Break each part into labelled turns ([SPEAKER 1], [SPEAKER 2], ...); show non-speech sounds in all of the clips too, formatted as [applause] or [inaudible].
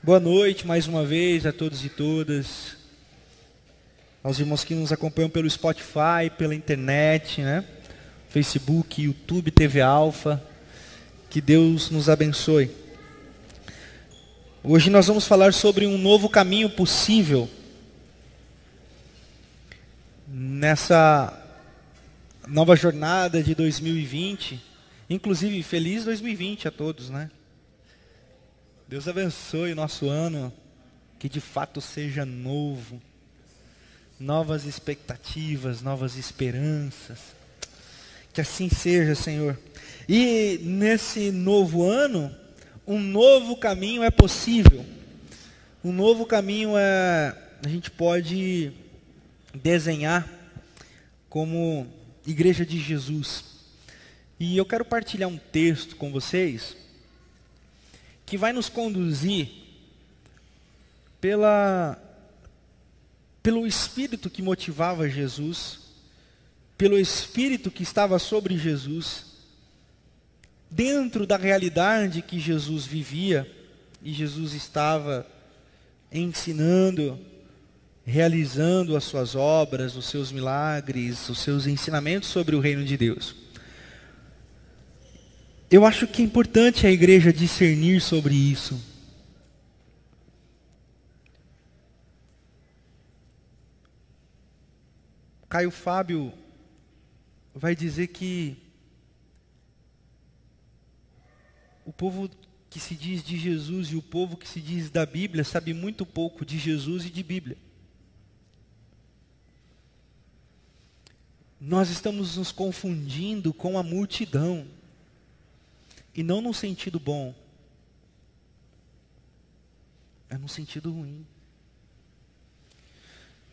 [SPEAKER 1] Boa noite mais uma vez a todos e todas. Aos irmãos que nos acompanham pelo Spotify, pela internet, né? Facebook, YouTube, TV Alfa. Que Deus nos abençoe. Hoje nós vamos falar sobre um novo caminho possível nessa nova jornada de 2020. Inclusive, feliz 2020 a todos, né? Deus abençoe nosso ano, que de fato seja novo, novas expectativas, novas esperanças. Que assim seja, Senhor. E nesse novo ano, um novo caminho é possível. Um novo caminho é a gente pode desenhar como igreja de Jesus. E eu quero partilhar um texto com vocês que vai nos conduzir pela, pelo Espírito que motivava Jesus, pelo Espírito que estava sobre Jesus, dentro da realidade que Jesus vivia, e Jesus estava ensinando, realizando as suas obras, os seus milagres, os seus ensinamentos sobre o reino de Deus. Eu acho que é importante a igreja discernir sobre isso. Caio Fábio vai dizer que o povo que se diz de Jesus e o povo que se diz da Bíblia sabe muito pouco de Jesus e de Bíblia. Nós estamos nos confundindo com a multidão. E não no sentido bom. É no sentido ruim.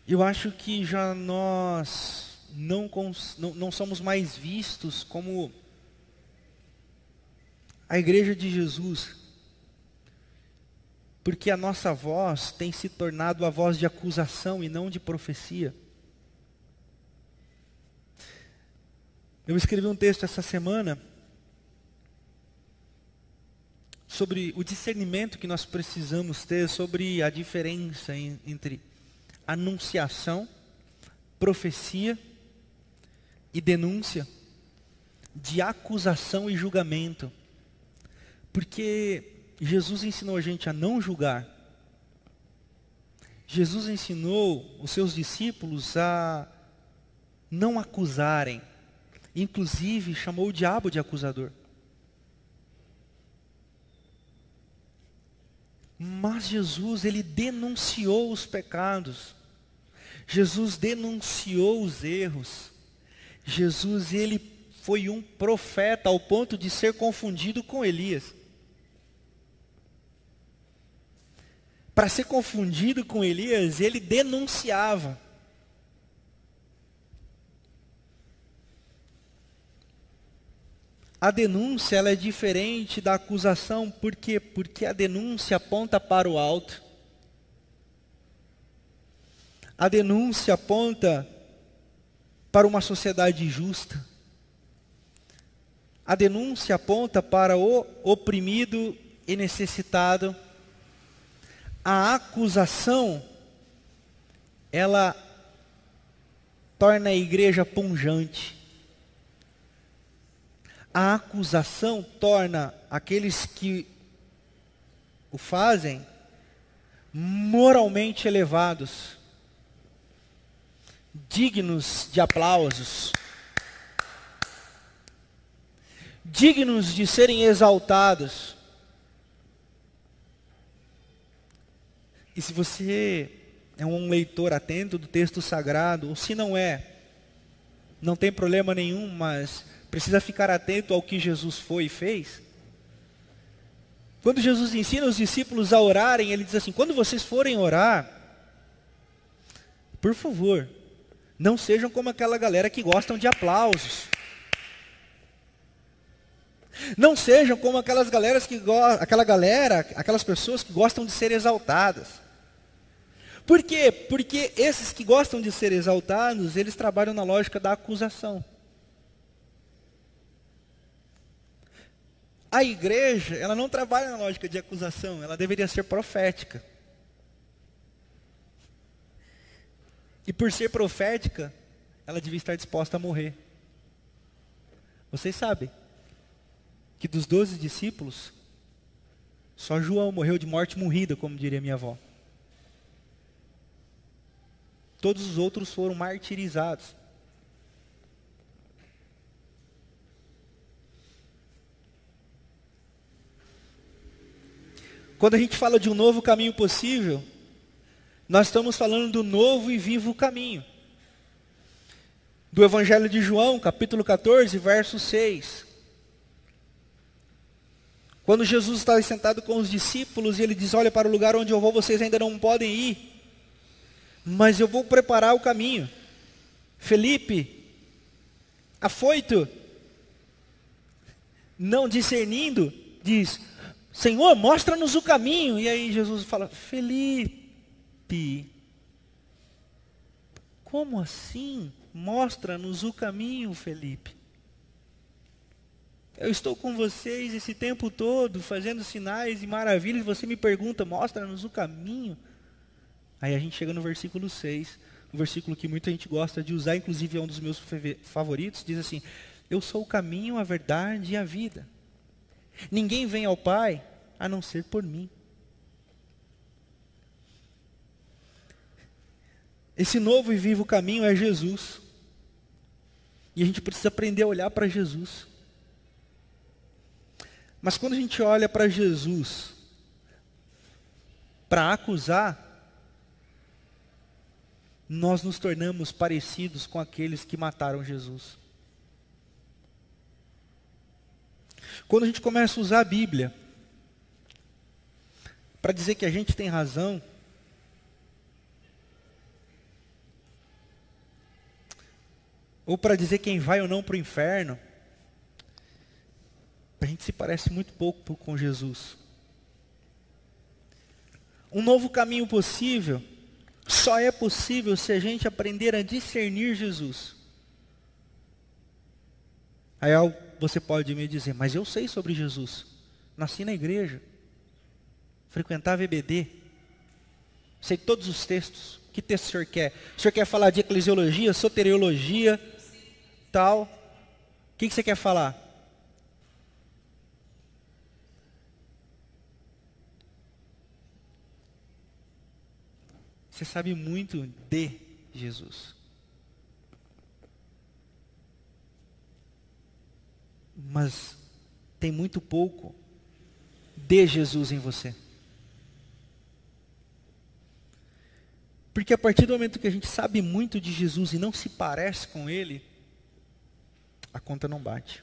[SPEAKER 1] Eu acho que já nós não, não, não somos mais vistos como a igreja de Jesus. Porque a nossa voz tem se tornado a voz de acusação e não de profecia. Eu escrevi um texto essa semana sobre o discernimento que nós precisamos ter sobre a diferença entre anunciação, profecia e denúncia, de acusação e julgamento. Porque Jesus ensinou a gente a não julgar. Jesus ensinou os seus discípulos a não acusarem. Inclusive chamou o diabo de acusador. Mas Jesus, ele denunciou os pecados. Jesus denunciou os erros. Jesus, ele foi um profeta ao ponto de ser confundido com Elias. Para ser confundido com Elias, ele denunciava. A denúncia ela é diferente da acusação, por quê? Porque a denúncia aponta para o alto. A denúncia aponta para uma sociedade justa. A denúncia aponta para o oprimido e necessitado. A acusação, ela torna a igreja punjante a acusação torna aqueles que o fazem moralmente elevados, dignos de aplausos, dignos de serem exaltados. E se você é um leitor atento do texto sagrado, ou se não é, não tem problema nenhum, mas precisa ficar atento ao que Jesus foi e fez. Quando Jesus ensina os discípulos a orarem, ele diz assim: quando vocês forem orar, por favor, não sejam como aquela galera que gostam de aplausos. Não sejam como aquelas galeras que aquela galera, aquelas pessoas que gostam de ser exaltadas. Por quê? Porque esses que gostam de ser exaltados, eles trabalham na lógica da acusação. A igreja, ela não trabalha na lógica de acusação, ela deveria ser profética. E por ser profética, ela devia estar disposta a morrer. Vocês sabem que dos doze discípulos, só João morreu de morte morrida, como diria minha avó. Todos os outros foram martirizados. Quando a gente fala de um novo caminho possível, nós estamos falando do novo e vivo caminho. Do Evangelho de João, capítulo 14, verso 6. Quando Jesus está sentado com os discípulos e ele diz: Olha, para o lugar onde eu vou, vocês ainda não podem ir, mas eu vou preparar o caminho. Felipe, afoito, não discernindo, diz: Senhor, mostra-nos o caminho. E aí Jesus fala: Felipe, como assim? Mostra-nos o caminho, Felipe. Eu estou com vocês esse tempo todo, fazendo sinais e maravilhas, e você me pergunta, mostra-nos o caminho. Aí a gente chega no versículo 6, um versículo que muita gente gosta de usar, inclusive é um dos meus favoritos, diz assim: Eu sou o caminho, a verdade e a vida. Ninguém vem ao Pai a não ser por mim. Esse novo e vivo caminho é Jesus. E a gente precisa aprender a olhar para Jesus. Mas quando a gente olha para Jesus para acusar, nós nos tornamos parecidos com aqueles que mataram Jesus. Quando a gente começa a usar a Bíblia para dizer que a gente tem razão, ou para dizer quem vai ou não para o inferno, a gente se parece muito pouco com Jesus. Um novo caminho possível só é possível se a gente aprender a discernir Jesus. Aí você pode me dizer, mas eu sei sobre Jesus. Nasci na igreja, frequentava EBD, sei todos os textos. Que texto o senhor quer? O senhor quer falar de eclesiologia, soteriologia, tal? O que, que você quer falar? Você sabe muito de Jesus. Mas tem muito pouco de Jesus em você. Porque a partir do momento que a gente sabe muito de Jesus e não se parece com Ele, a conta não bate.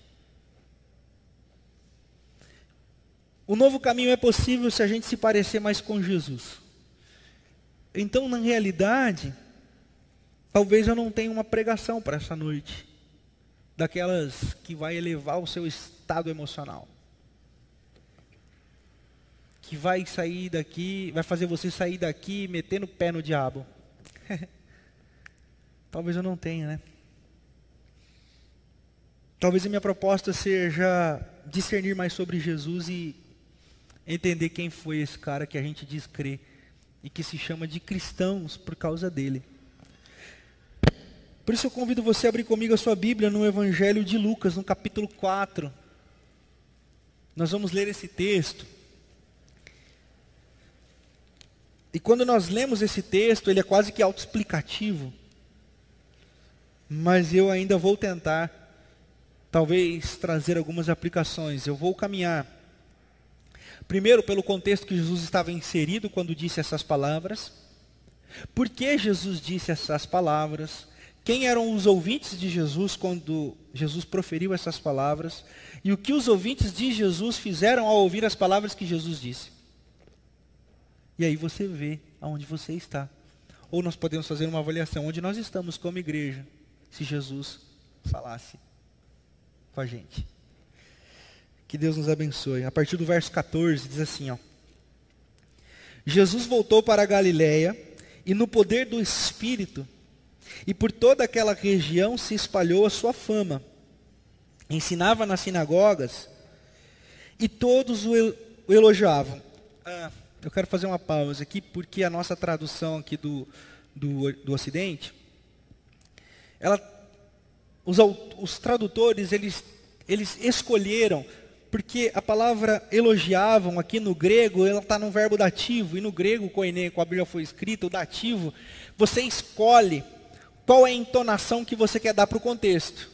[SPEAKER 1] O novo caminho é possível se a gente se parecer mais com Jesus. Então, na realidade, talvez eu não tenha uma pregação para essa noite, daquelas que vai elevar o seu estado emocional. Que vai sair daqui, vai fazer você sair daqui metendo o pé no diabo. [laughs] talvez eu não tenha, né? Talvez a minha proposta seja discernir mais sobre Jesus e entender quem foi esse cara que a gente diz crer e que se chama de cristãos por causa dele. Por isso eu convido você a abrir comigo a sua Bíblia no Evangelho de Lucas, no capítulo 4. Nós vamos ler esse texto. E quando nós lemos esse texto, ele é quase que autoexplicativo. Mas eu ainda vou tentar, talvez, trazer algumas aplicações. Eu vou caminhar Primeiro, pelo contexto que Jesus estava inserido quando disse essas palavras. Por que Jesus disse essas palavras? Quem eram os ouvintes de Jesus quando Jesus proferiu essas palavras? E o que os ouvintes de Jesus fizeram ao ouvir as palavras que Jesus disse? E aí você vê aonde você está. Ou nós podemos fazer uma avaliação onde nós estamos como igreja, se Jesus falasse com a gente. Que Deus nos abençoe. A partir do verso 14 diz assim, ó. Jesus voltou para a Galiléia e no poder do Espírito e por toda aquela região se espalhou a sua fama. Ensinava nas sinagogas e todos o elogiavam. Ah, eu quero fazer uma pausa aqui, porque a nossa tradução aqui do, do, do Ocidente, ela, os, os tradutores, eles, eles escolheram, porque a palavra elogiavam aqui no grego, ela está no verbo dativo, e no grego, koine, com a Bíblia foi escrito, o dativo, você escolhe qual é a entonação que você quer dar para o contexto.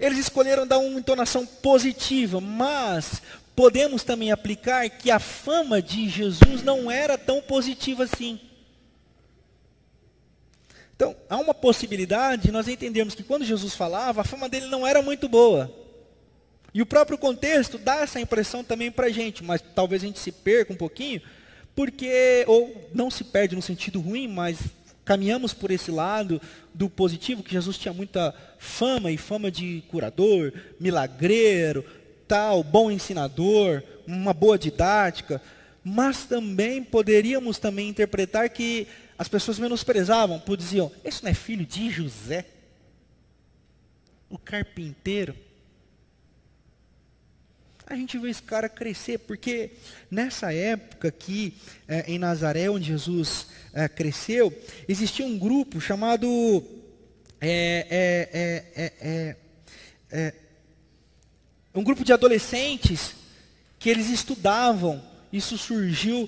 [SPEAKER 1] Eles escolheram dar uma entonação positiva, mas podemos também aplicar que a fama de Jesus não era tão positiva assim. Então, há uma possibilidade de nós entendermos que quando Jesus falava, a fama dele não era muito boa. E o próprio contexto dá essa impressão também para a gente, mas talvez a gente se perca um pouquinho, porque, ou não se perde no sentido ruim, mas caminhamos por esse lado do positivo, que Jesus tinha muita fama e fama de curador, milagreiro, tal, bom ensinador, uma boa didática, mas também poderíamos também interpretar que as pessoas menosprezavam, diziam, esse não é filho de José? O carpinteiro? A gente vê esse cara crescer, porque nessa época aqui é, em Nazaré, onde Jesus é, cresceu, existia um grupo chamado é, um grupo de adolescentes que eles estudavam. Isso surgiu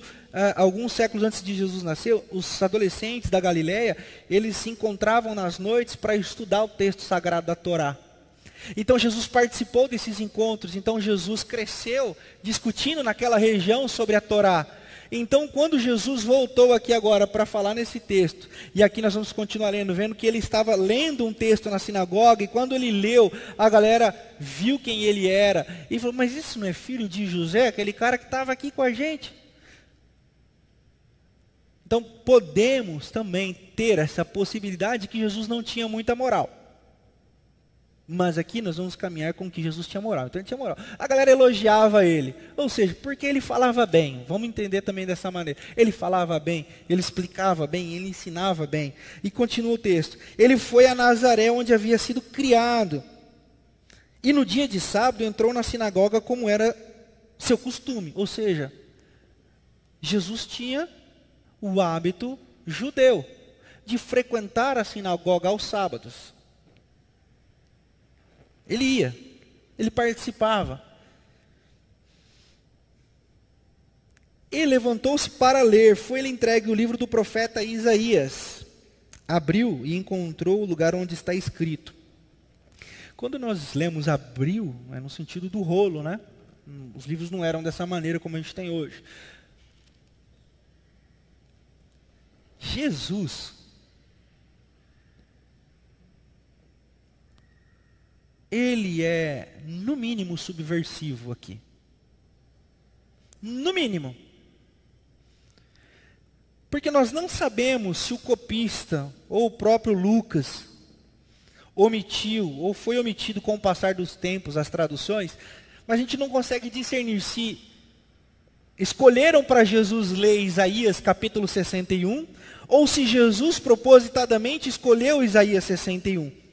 [SPEAKER 1] alguns séculos antes de Jesus nascer. Os adolescentes da Galileia, eles se encontravam nas noites para estudar o texto sagrado da Torá. Então Jesus participou desses encontros, então Jesus cresceu discutindo naquela região sobre a Torá. Então, quando Jesus voltou aqui agora para falar nesse texto, e aqui nós vamos continuar lendo, vendo que ele estava lendo um texto na sinagoga, e quando ele leu, a galera viu quem ele era, e falou: Mas isso não é filho de José, aquele cara que estava aqui com a gente? Então, podemos também ter essa possibilidade de que Jesus não tinha muita moral. Mas aqui nós vamos caminhar com que Jesus tinha moral. Então ele tinha moral. A galera elogiava ele. Ou seja, porque ele falava bem. Vamos entender também dessa maneira. Ele falava bem, ele explicava bem, ele ensinava bem. E continua o texto. Ele foi a Nazaré, onde havia sido criado. E no dia de sábado entrou na sinagoga como era seu costume. Ou seja, Jesus tinha o hábito judeu de frequentar a sinagoga aos sábados. Ele ia, ele participava. Ele levantou-se para ler, foi-lhe entregue o livro do profeta Isaías. Abriu e encontrou o lugar onde está escrito. Quando nós lemos abriu, é no sentido do rolo, né? Os livros não eram dessa maneira como a gente tem hoje. Jesus ele é, no mínimo, subversivo aqui. No mínimo. Porque nós não sabemos se o copista ou o próprio Lucas omitiu ou foi omitido com o passar dos tempos as traduções, mas a gente não consegue discernir se escolheram para Jesus ler Isaías capítulo 61 ou se Jesus propositadamente escolheu Isaías 61.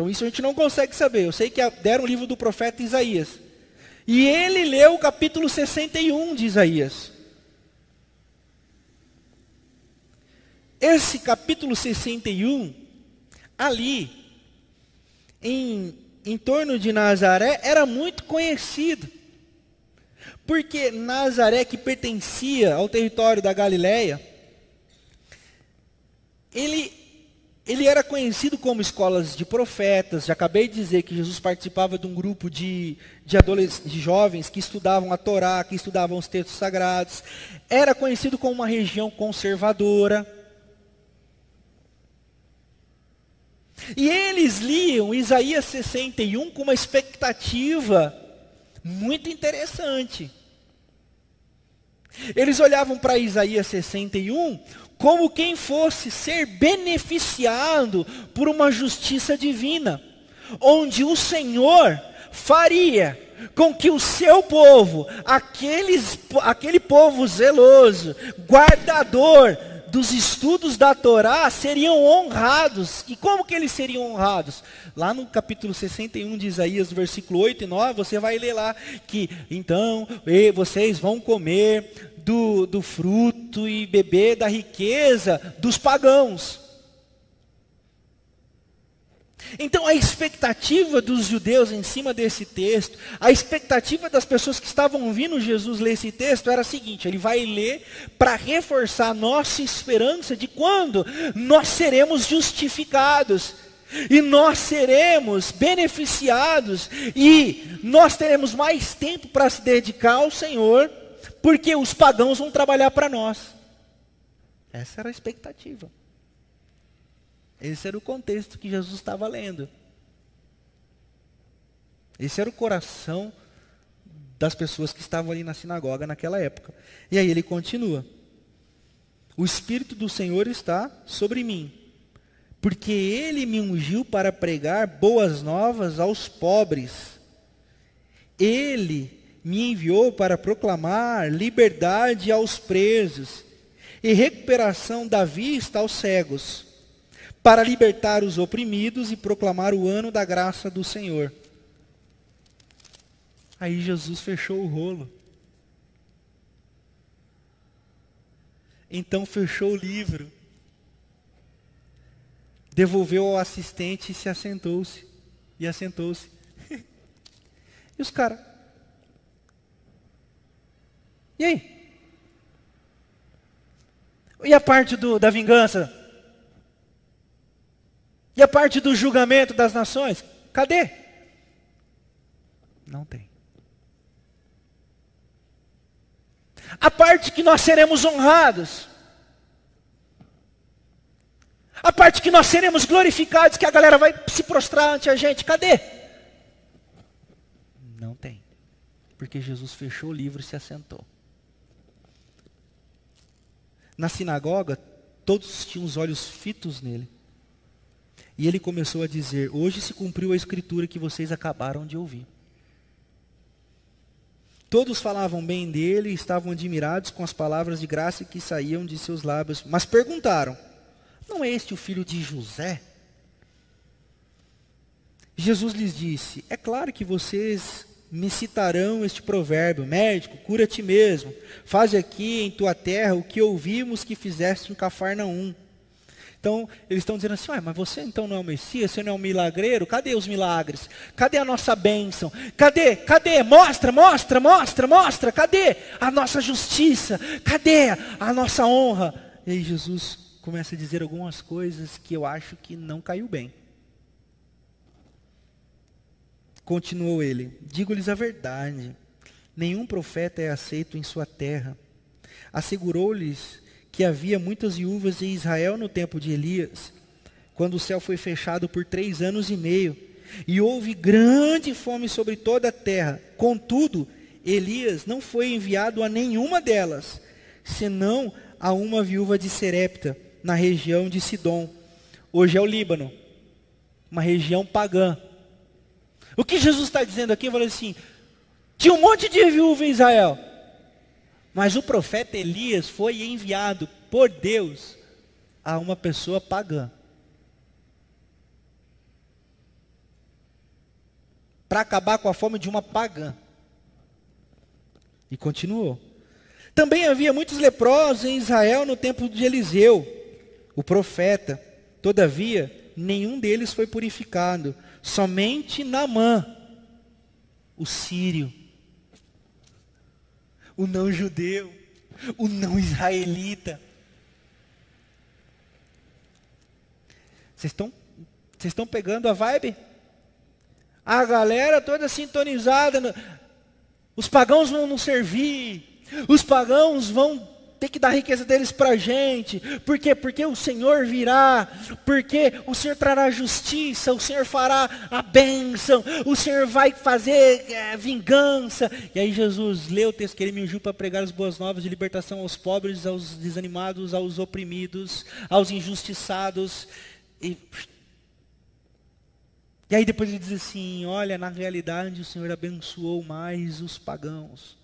[SPEAKER 1] Então isso a gente não consegue saber. Eu sei que deram o livro do profeta Isaías. E ele leu o capítulo 61 de Isaías. Esse capítulo 61, ali, em, em torno de Nazaré, era muito conhecido. Porque Nazaré, que pertencia ao território da Galileia, ele ele era conhecido como escolas de profetas. Já acabei de dizer que Jesus participava de um grupo de, de, de jovens que estudavam a Torá, que estudavam os textos sagrados. Era conhecido como uma região conservadora. E eles liam Isaías 61 com uma expectativa muito interessante. Eles olhavam para Isaías 61 como quem fosse ser beneficiado por uma justiça divina, onde o Senhor faria com que o seu povo, aqueles, aquele povo zeloso, guardador dos estudos da Torá seriam honrados. E como que eles seriam honrados? Lá no capítulo 61 de Isaías, versículo 8 e 9, você vai ler lá que então vocês vão comer do, do fruto e beber da riqueza dos pagãos. Então a expectativa dos judeus em cima desse texto, a expectativa das pessoas que estavam ouvindo Jesus ler esse texto era a seguinte: ele vai ler para reforçar a nossa esperança de quando nós seremos justificados. E nós seremos beneficiados e nós teremos mais tempo para se dedicar ao Senhor, porque os pagãos vão trabalhar para nós. Essa era a expectativa. Esse era o contexto que Jesus estava lendo. Esse era o coração das pessoas que estavam ali na sinagoga naquela época. E aí ele continua: O Espírito do Senhor está sobre mim, porque ele me ungiu para pregar boas novas aos pobres. Ele me enviou para proclamar liberdade aos presos e recuperação da vista aos cegos para libertar os oprimidos e proclamar o ano da graça do Senhor. Aí Jesus fechou o rolo. Então fechou o livro. Devolveu ao assistente e se assentou-se. E assentou-se. [laughs] e os caras? E aí? E a parte do, da vingança? E a parte do julgamento das nações? Cadê? Não tem. A parte que nós seremos honrados. A parte que nós seremos glorificados, que a galera vai se prostrar ante a gente. Cadê? Não tem. Porque Jesus fechou o livro e se assentou. Na sinagoga, todos tinham os olhos fitos nele. E ele começou a dizer: Hoje se cumpriu a escritura que vocês acabaram de ouvir. Todos falavam bem dele e estavam admirados com as palavras de graça que saíam de seus lábios, mas perguntaram: Não é este o filho de José? Jesus lhes disse: É claro que vocês me citarão este provérbio: Médico, cura te mesmo. Faze aqui em tua terra o que ouvimos que fizeste em Cafarnaum. Então, eles estão dizendo assim, mas você então não é o Messias, você não é um milagreiro? Cadê os milagres? Cadê a nossa bênção? Cadê? Cadê? Mostra, mostra, mostra, mostra. Cadê a nossa justiça? Cadê a nossa honra? E aí Jesus começa a dizer algumas coisas que eu acho que não caiu bem. Continuou ele: Digo-lhes a verdade, nenhum profeta é aceito em sua terra. Assegurou-lhes que havia muitas viúvas em Israel no tempo de Elias, quando o céu foi fechado por três anos e meio, e houve grande fome sobre toda a terra. Contudo, Elias não foi enviado a nenhuma delas, senão a uma viúva de Serepta, na região de Sidom. Hoje é o Líbano, uma região pagã. O que Jesus está dizendo aqui? Falou assim: tinha um monte de viúva em Israel. Mas o profeta Elias foi enviado por Deus a uma pessoa pagã. Para acabar com a fome de uma pagã. E continuou. Também havia muitos leprosos em Israel no tempo de Eliseu, o profeta. Todavia, nenhum deles foi purificado, somente Naamã, o sírio o não judeu, o não israelita. Vocês estão estão pegando a vibe? A galera toda sintonizada. Os pagãos vão nos servir. Os pagãos vão tem que dar a riqueza deles para a gente. Por quê? Porque o Senhor virá, porque o Senhor trará justiça, o Senhor fará a bênção, o Senhor vai fazer é, vingança. E aí Jesus leu o texto que ele me ungiu para pregar as boas novas de libertação aos pobres, aos desanimados, aos oprimidos, aos injustiçados. E, e aí depois ele diz assim: olha, na realidade o Senhor abençoou mais os pagãos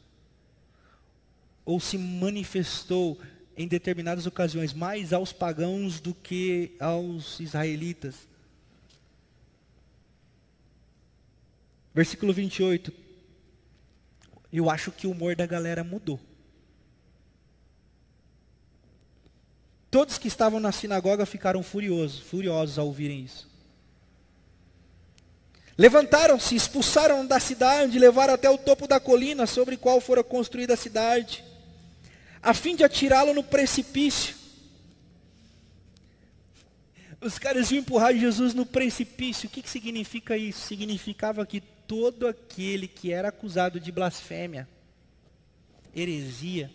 [SPEAKER 1] ou se manifestou em determinadas ocasiões mais aos pagãos do que aos israelitas. Versículo 28. Eu acho que o humor da galera mudou. Todos que estavam na sinagoga ficaram furiosos, furiosos ao ouvirem isso. Levantaram-se, expulsaram da cidade, levaram até o topo da colina sobre qual fora construída a cidade, a fim de atirá-lo no precipício. Os caras iam empurrar Jesus no precipício. O que, que significa isso? Significava que todo aquele que era acusado de blasfêmia, heresia,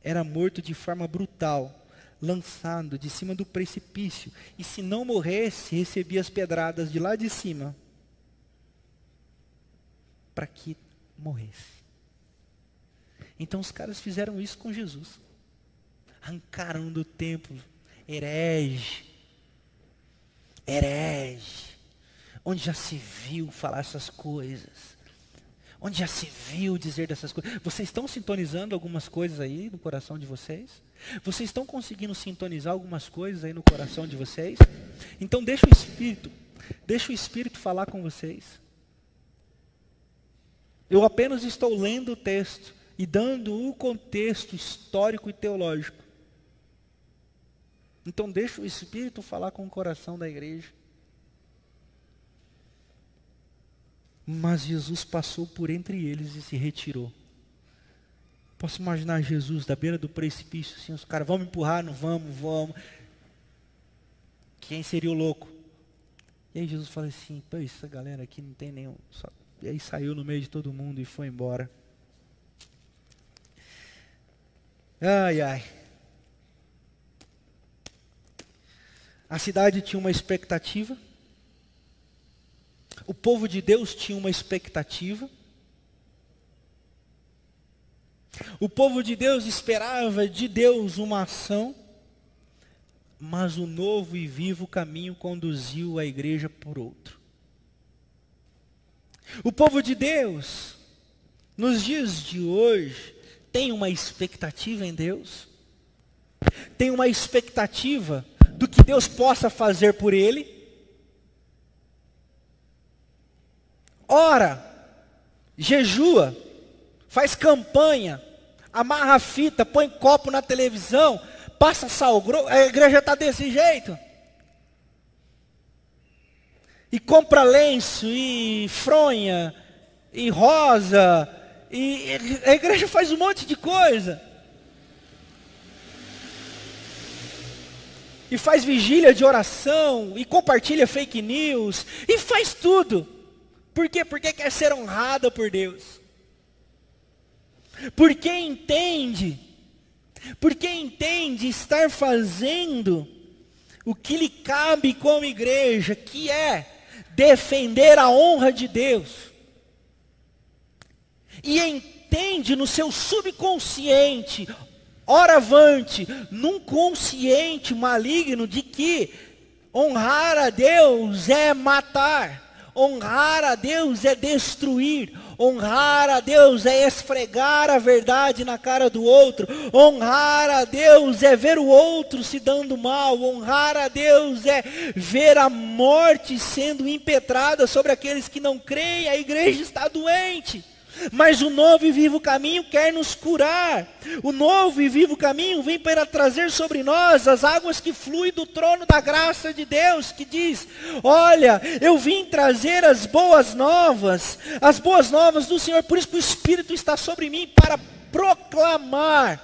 [SPEAKER 1] era morto de forma brutal, lançado de cima do precipício. E se não morresse, recebia as pedradas de lá de cima para que morresse. Então os caras fizeram isso com Jesus. Arrancaram do templo, herege, herege, onde já se viu falar essas coisas, onde já se viu dizer dessas coisas. Vocês estão sintonizando algumas coisas aí no coração de vocês? Vocês estão conseguindo sintonizar algumas coisas aí no coração de vocês? Então deixa o Espírito, deixa o Espírito falar com vocês. Eu apenas estou lendo o texto e dando o contexto histórico e teológico. Então deixa o Espírito falar com o coração da igreja. Mas Jesus passou por entre eles e se retirou. Posso imaginar Jesus da beira do precipício, assim, os caras, vamos empurrar, não vamos, vamos. Quem seria o louco? E aí Jesus fala assim, essa galera aqui não tem nenhum. Só e aí saiu no meio de todo mundo e foi embora. Ai, ai. A cidade tinha uma expectativa. O povo de Deus tinha uma expectativa. O povo de Deus esperava de Deus uma ação, mas o novo e vivo caminho conduziu a igreja por outro. O povo de Deus, nos dias de hoje, tem uma expectativa em Deus, tem uma expectativa do que Deus possa fazer por ele. Ora, jejua, faz campanha, amarra a fita, põe copo na televisão, passa sal grosso, a igreja está desse jeito e compra lenço, e fronha, e rosa, e a igreja faz um monte de coisa. E faz vigília de oração, e compartilha fake news, e faz tudo. Por quê? Porque quer ser honrada por Deus. Porque entende, porque entende estar fazendo o que lhe cabe como igreja, que é defender a honra de Deus. E entende no seu subconsciente, oravante, num consciente maligno de que honrar a Deus é matar, honrar a Deus é destruir, Honrar a Deus é esfregar a verdade na cara do outro. Honrar a Deus é ver o outro se dando mal. Honrar a Deus é ver a morte sendo impetrada sobre aqueles que não creem. A igreja está doente. Mas o novo e vivo caminho quer nos curar. O novo e vivo caminho vem para trazer sobre nós as águas que fluem do trono da graça de Deus, que diz: Olha, eu vim trazer as boas novas, as boas novas do Senhor. Por isso que o Espírito está sobre mim para proclamar.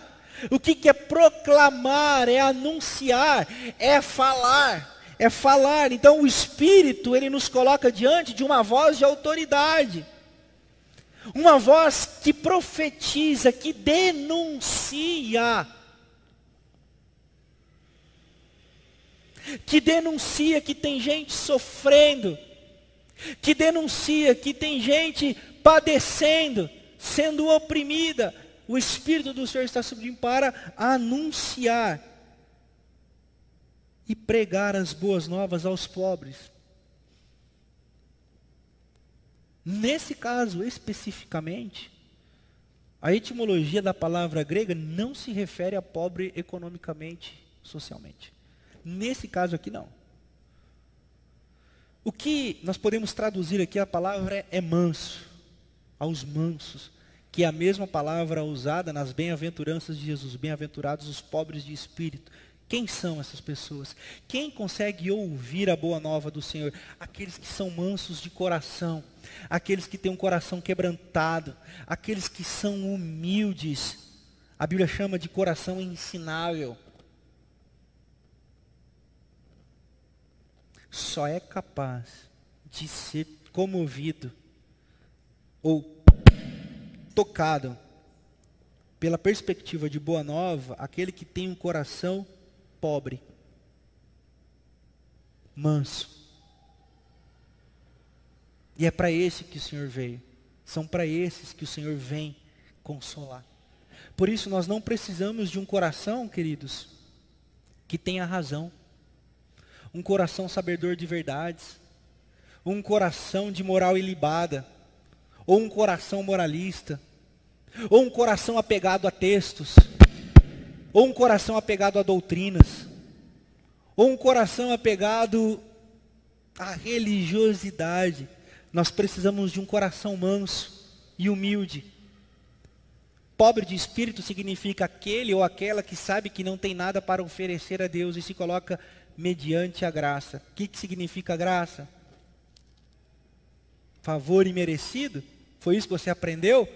[SPEAKER 1] O que, que é proclamar? É anunciar, é falar é falar. Então o Espírito, ele nos coloca diante de uma voz de autoridade. Uma voz que profetiza, que denuncia. Que denuncia que tem gente sofrendo. Que denuncia que tem gente padecendo, sendo oprimida. O Espírito do Senhor está mim para anunciar e pregar as boas novas aos pobres. Nesse caso especificamente, A etimologia da palavra grega não se refere a pobre economicamente, socialmente. Nesse caso aqui, não. O que nós podemos traduzir aqui, a palavra é manso, aos mansos, que é a mesma palavra usada nas bem-aventuranças de Jesus, bem-aventurados os pobres de espírito. Quem são essas pessoas? Quem consegue ouvir a boa nova do Senhor? Aqueles que são mansos de coração, aqueles que têm um coração quebrantado, aqueles que são humildes. A Bíblia chama de coração ensinável. Só é capaz de ser comovido ou tocado pela perspectiva de boa nova aquele que tem um coração pobre, manso. E é para esse que o Senhor veio. São para esses que o Senhor vem consolar. Por isso nós não precisamos de um coração, queridos, que tenha razão. Um coração sabedor de verdades. Um coração de moral ilibada. Ou um coração moralista. Ou um coração apegado a textos ou um coração apegado a doutrinas, ou um coração apegado à religiosidade. Nós precisamos de um coração manso e humilde. Pobre de espírito significa aquele ou aquela que sabe que não tem nada para oferecer a Deus e se coloca mediante a graça. O que, que significa graça? Favor imerecido? Foi isso que você aprendeu?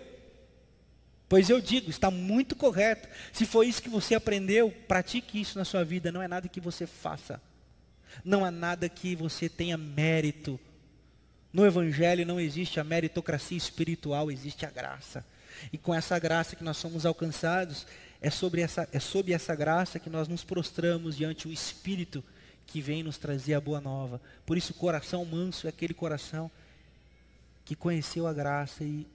[SPEAKER 1] Pois eu digo, está muito correto. Se foi isso que você aprendeu, pratique isso na sua vida. Não é nada que você faça. Não há nada que você tenha mérito. No Evangelho não existe a meritocracia espiritual, existe a graça. E com essa graça que nós somos alcançados, é sobre essa, é sob essa graça que nós nos prostramos diante o Espírito que vem nos trazer a boa nova. Por isso, o coração manso é aquele coração que conheceu a graça e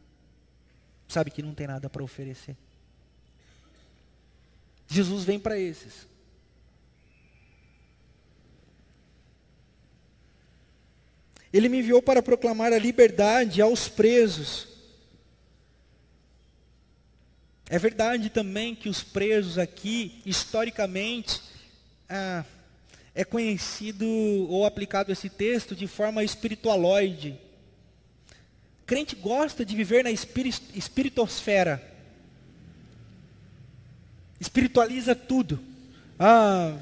[SPEAKER 1] sabe que não tem nada para oferecer. Jesus vem para esses. Ele me enviou para proclamar a liberdade aos presos. É verdade também que os presos aqui, historicamente, ah, é conhecido ou aplicado esse texto de forma espiritualoide. Crente gosta de viver na espiritosfera. Espiritualiza tudo. Ah,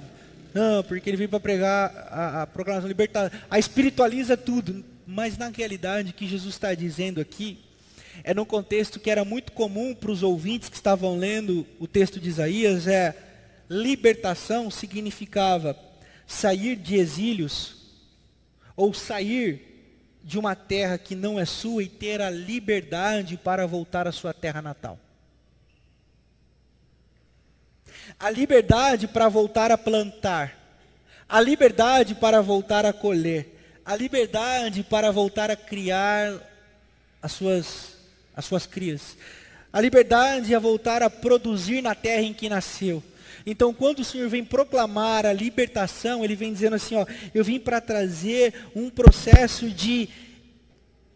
[SPEAKER 1] não, porque ele veio para pregar a, a proclamação libertada. A espiritualiza tudo. Mas na realidade, o que Jesus está dizendo aqui é num contexto que era muito comum para os ouvintes que estavam lendo o texto de Isaías, é libertação significava sair de exílios ou sair de uma terra que não é sua e ter a liberdade para voltar à sua terra natal. A liberdade para voltar a plantar, a liberdade para voltar a colher, a liberdade para voltar a criar as suas, as suas crias, a liberdade a voltar a produzir na terra em que nasceu. Então, quando o Senhor vem proclamar a libertação, Ele vem dizendo assim: ó, eu vim para trazer um processo de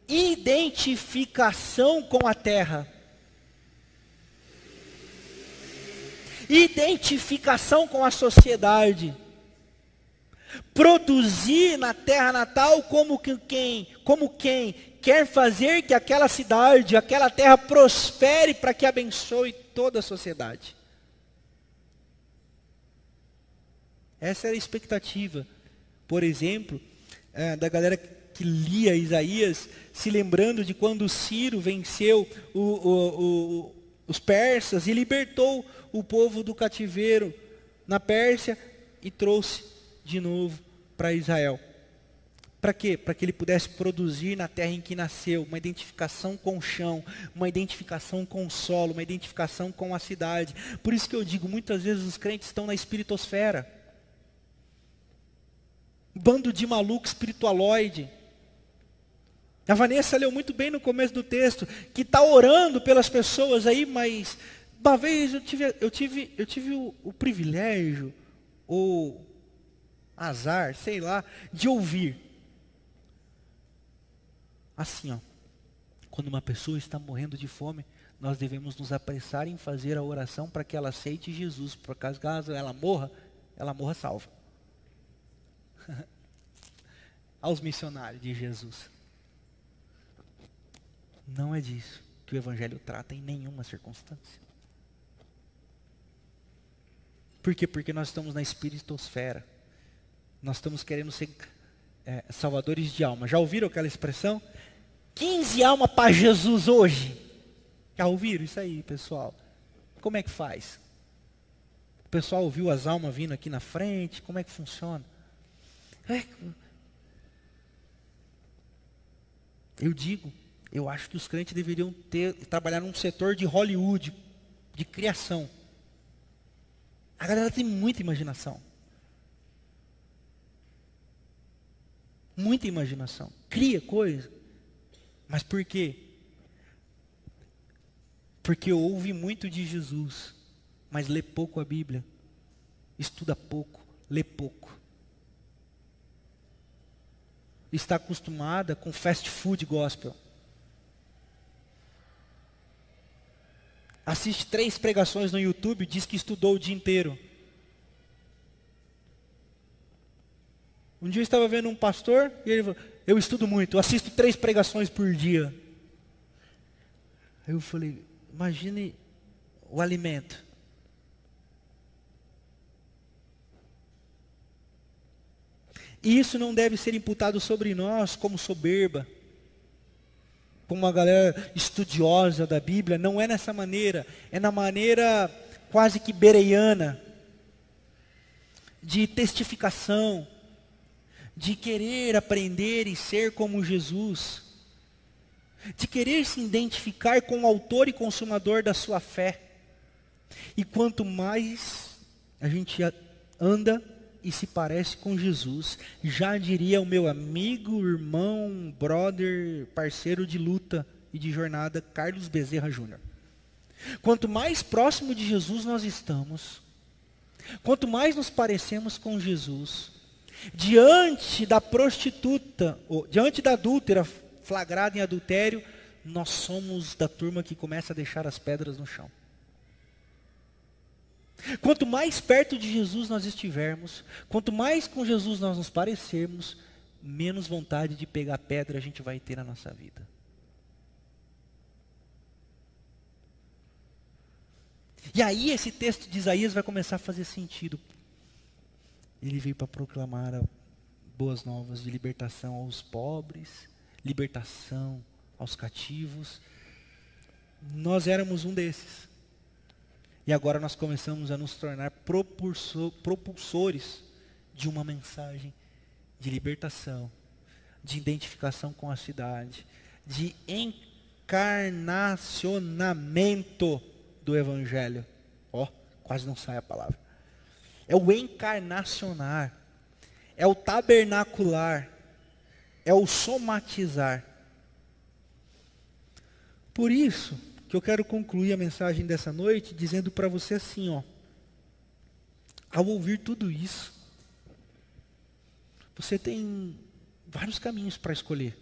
[SPEAKER 1] identificação com a terra. Identificação com a sociedade. Produzir na terra natal como quem, como quem quer fazer que aquela cidade, aquela terra prospere para que abençoe toda a sociedade. Essa era a expectativa, por exemplo, é, da galera que lia Isaías, se lembrando de quando Ciro venceu o, o, o, os persas e libertou o povo do cativeiro na Pérsia e trouxe de novo para Israel. Para quê? Para que ele pudesse produzir na terra em que nasceu uma identificação com o chão, uma identificação com o solo, uma identificação com a cidade. Por isso que eu digo, muitas vezes os crentes estão na espiritosfera bando de maluco espiritualoide. A Vanessa leu muito bem no começo do texto, que está orando pelas pessoas aí, mas uma vez eu tive, eu tive, eu tive o, o privilégio, ou azar, sei lá, de ouvir. Assim, ó, quando uma pessoa está morrendo de fome, nós devemos nos apressar em fazer a oração para que ela aceite Jesus, por caso ela morra, ela morra salva. [laughs] Aos missionários de Jesus. Não é disso que o Evangelho trata em nenhuma circunstância. Por quê? Porque nós estamos na espiritosfera. Nós estamos querendo ser é, salvadores de alma. Já ouviram aquela expressão? 15 almas para Jesus hoje. Já ouviram isso aí, pessoal? Como é que faz? O pessoal ouviu as almas vindo aqui na frente? Como é que funciona? É. Eu digo, eu acho que os crentes deveriam ter trabalhar num setor de Hollywood, de criação. A galera tem muita imaginação. Muita imaginação. Cria coisa. Mas por quê? Porque ouve muito de Jesus, mas lê pouco a Bíblia. Estuda pouco, lê pouco. Está acostumada com fast food gospel. Assiste três pregações no YouTube, diz que estudou o dia inteiro. Um dia eu estava vendo um pastor e ele falou, eu estudo muito, assisto três pregações por dia. Aí eu falei, imagine o alimento. E isso não deve ser imputado sobre nós como soberba, como uma galera estudiosa da Bíblia, não é nessa maneira, é na maneira quase que bereiana, de testificação, de querer aprender e ser como Jesus, de querer se identificar com o autor e consumador da sua fé. E quanto mais a gente anda e se parece com Jesus, já diria o meu amigo, irmão, brother, parceiro de luta e de jornada, Carlos Bezerra Júnior. Quanto mais próximo de Jesus nós estamos, quanto mais nos parecemos com Jesus, diante da prostituta, ou, diante da adúltera flagrada em adultério, nós somos da turma que começa a deixar as pedras no chão. Quanto mais perto de Jesus nós estivermos, quanto mais com Jesus nós nos parecermos, menos vontade de pegar pedra a gente vai ter na nossa vida. E aí esse texto de Isaías vai começar a fazer sentido. Ele veio para proclamar boas novas de libertação aos pobres, libertação aos cativos. Nós éramos um desses. E agora nós começamos a nos tornar propulsores de uma mensagem de libertação, de identificação com a cidade, de encarnacionamento do Evangelho. Ó, oh, quase não sai a palavra é o encarnacionar, é o tabernacular, é o somatizar. Por isso que eu quero concluir a mensagem dessa noite dizendo para você assim, ó. Ao ouvir tudo isso, você tem vários caminhos para escolher.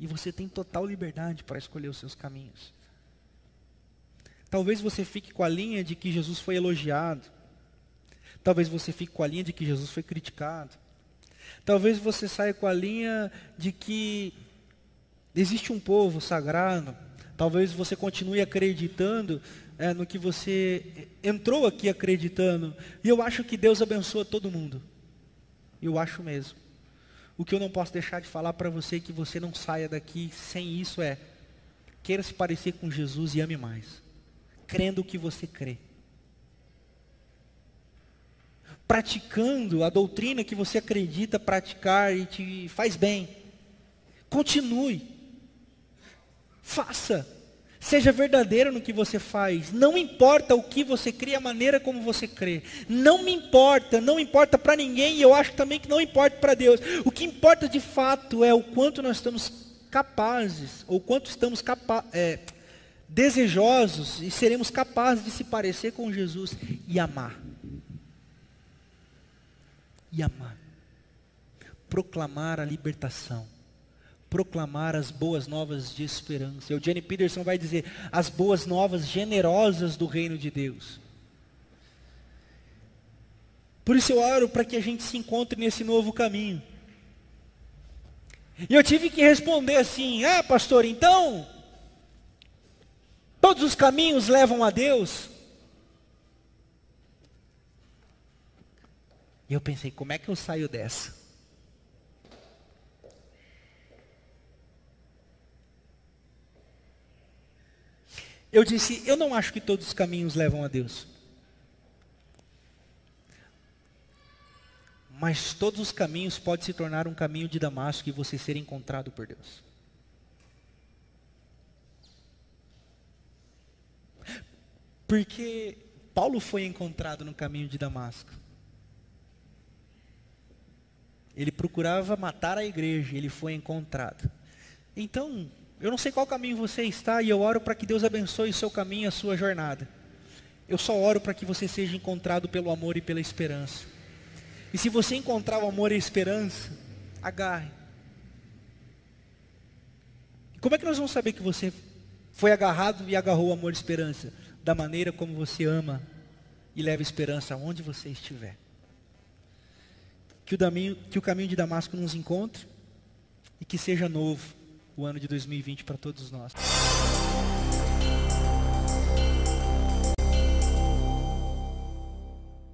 [SPEAKER 1] E você tem total liberdade para escolher os seus caminhos. Talvez você fique com a linha de que Jesus foi elogiado. Talvez você fique com a linha de que Jesus foi criticado. Talvez você saia com a linha de que existe um povo sagrado. Talvez você continue acreditando é, no que você entrou aqui acreditando. E eu acho que Deus abençoa todo mundo. Eu acho mesmo. O que eu não posso deixar de falar para você é que você não saia daqui sem isso é queira se parecer com Jesus e ame mais, crendo o que você crê praticando a doutrina que você acredita praticar e te faz bem. Continue. Faça. Seja verdadeiro no que você faz. Não importa o que você crê, a maneira como você crê. Não me importa, não importa para ninguém e eu acho também que não importa para Deus. O que importa de fato é o quanto nós estamos capazes, ou quanto estamos capa é, desejosos e seremos capazes de se parecer com Jesus e amar e amar. Proclamar a libertação. Proclamar as boas novas de esperança. O Jenny Peterson vai dizer as boas novas generosas do reino de Deus. Por isso eu oro para que a gente se encontre nesse novo caminho. E eu tive que responder assim: ah, pastor, então, todos os caminhos levam a Deus? E eu pensei: como é que eu saio dessa? Eu disse: eu não acho que todos os caminhos levam a Deus. Mas todos os caminhos podem se tornar um caminho de Damasco e você ser encontrado por Deus. Porque Paulo foi encontrado no caminho de Damasco. Ele procurava matar a igreja, ele foi encontrado. Então, eu não sei qual caminho você está e eu oro para que Deus abençoe o seu caminho, a sua jornada. Eu só oro para que você seja encontrado pelo amor e pela esperança. E se você encontrar o amor e a esperança, agarre. Como é que nós vamos saber que você foi agarrado e agarrou o amor e a esperança? Da maneira como você ama e leva esperança aonde você estiver. Que o, caminho, que o caminho de Damasco nos encontre e que seja novo o ano de 2020 para todos nós.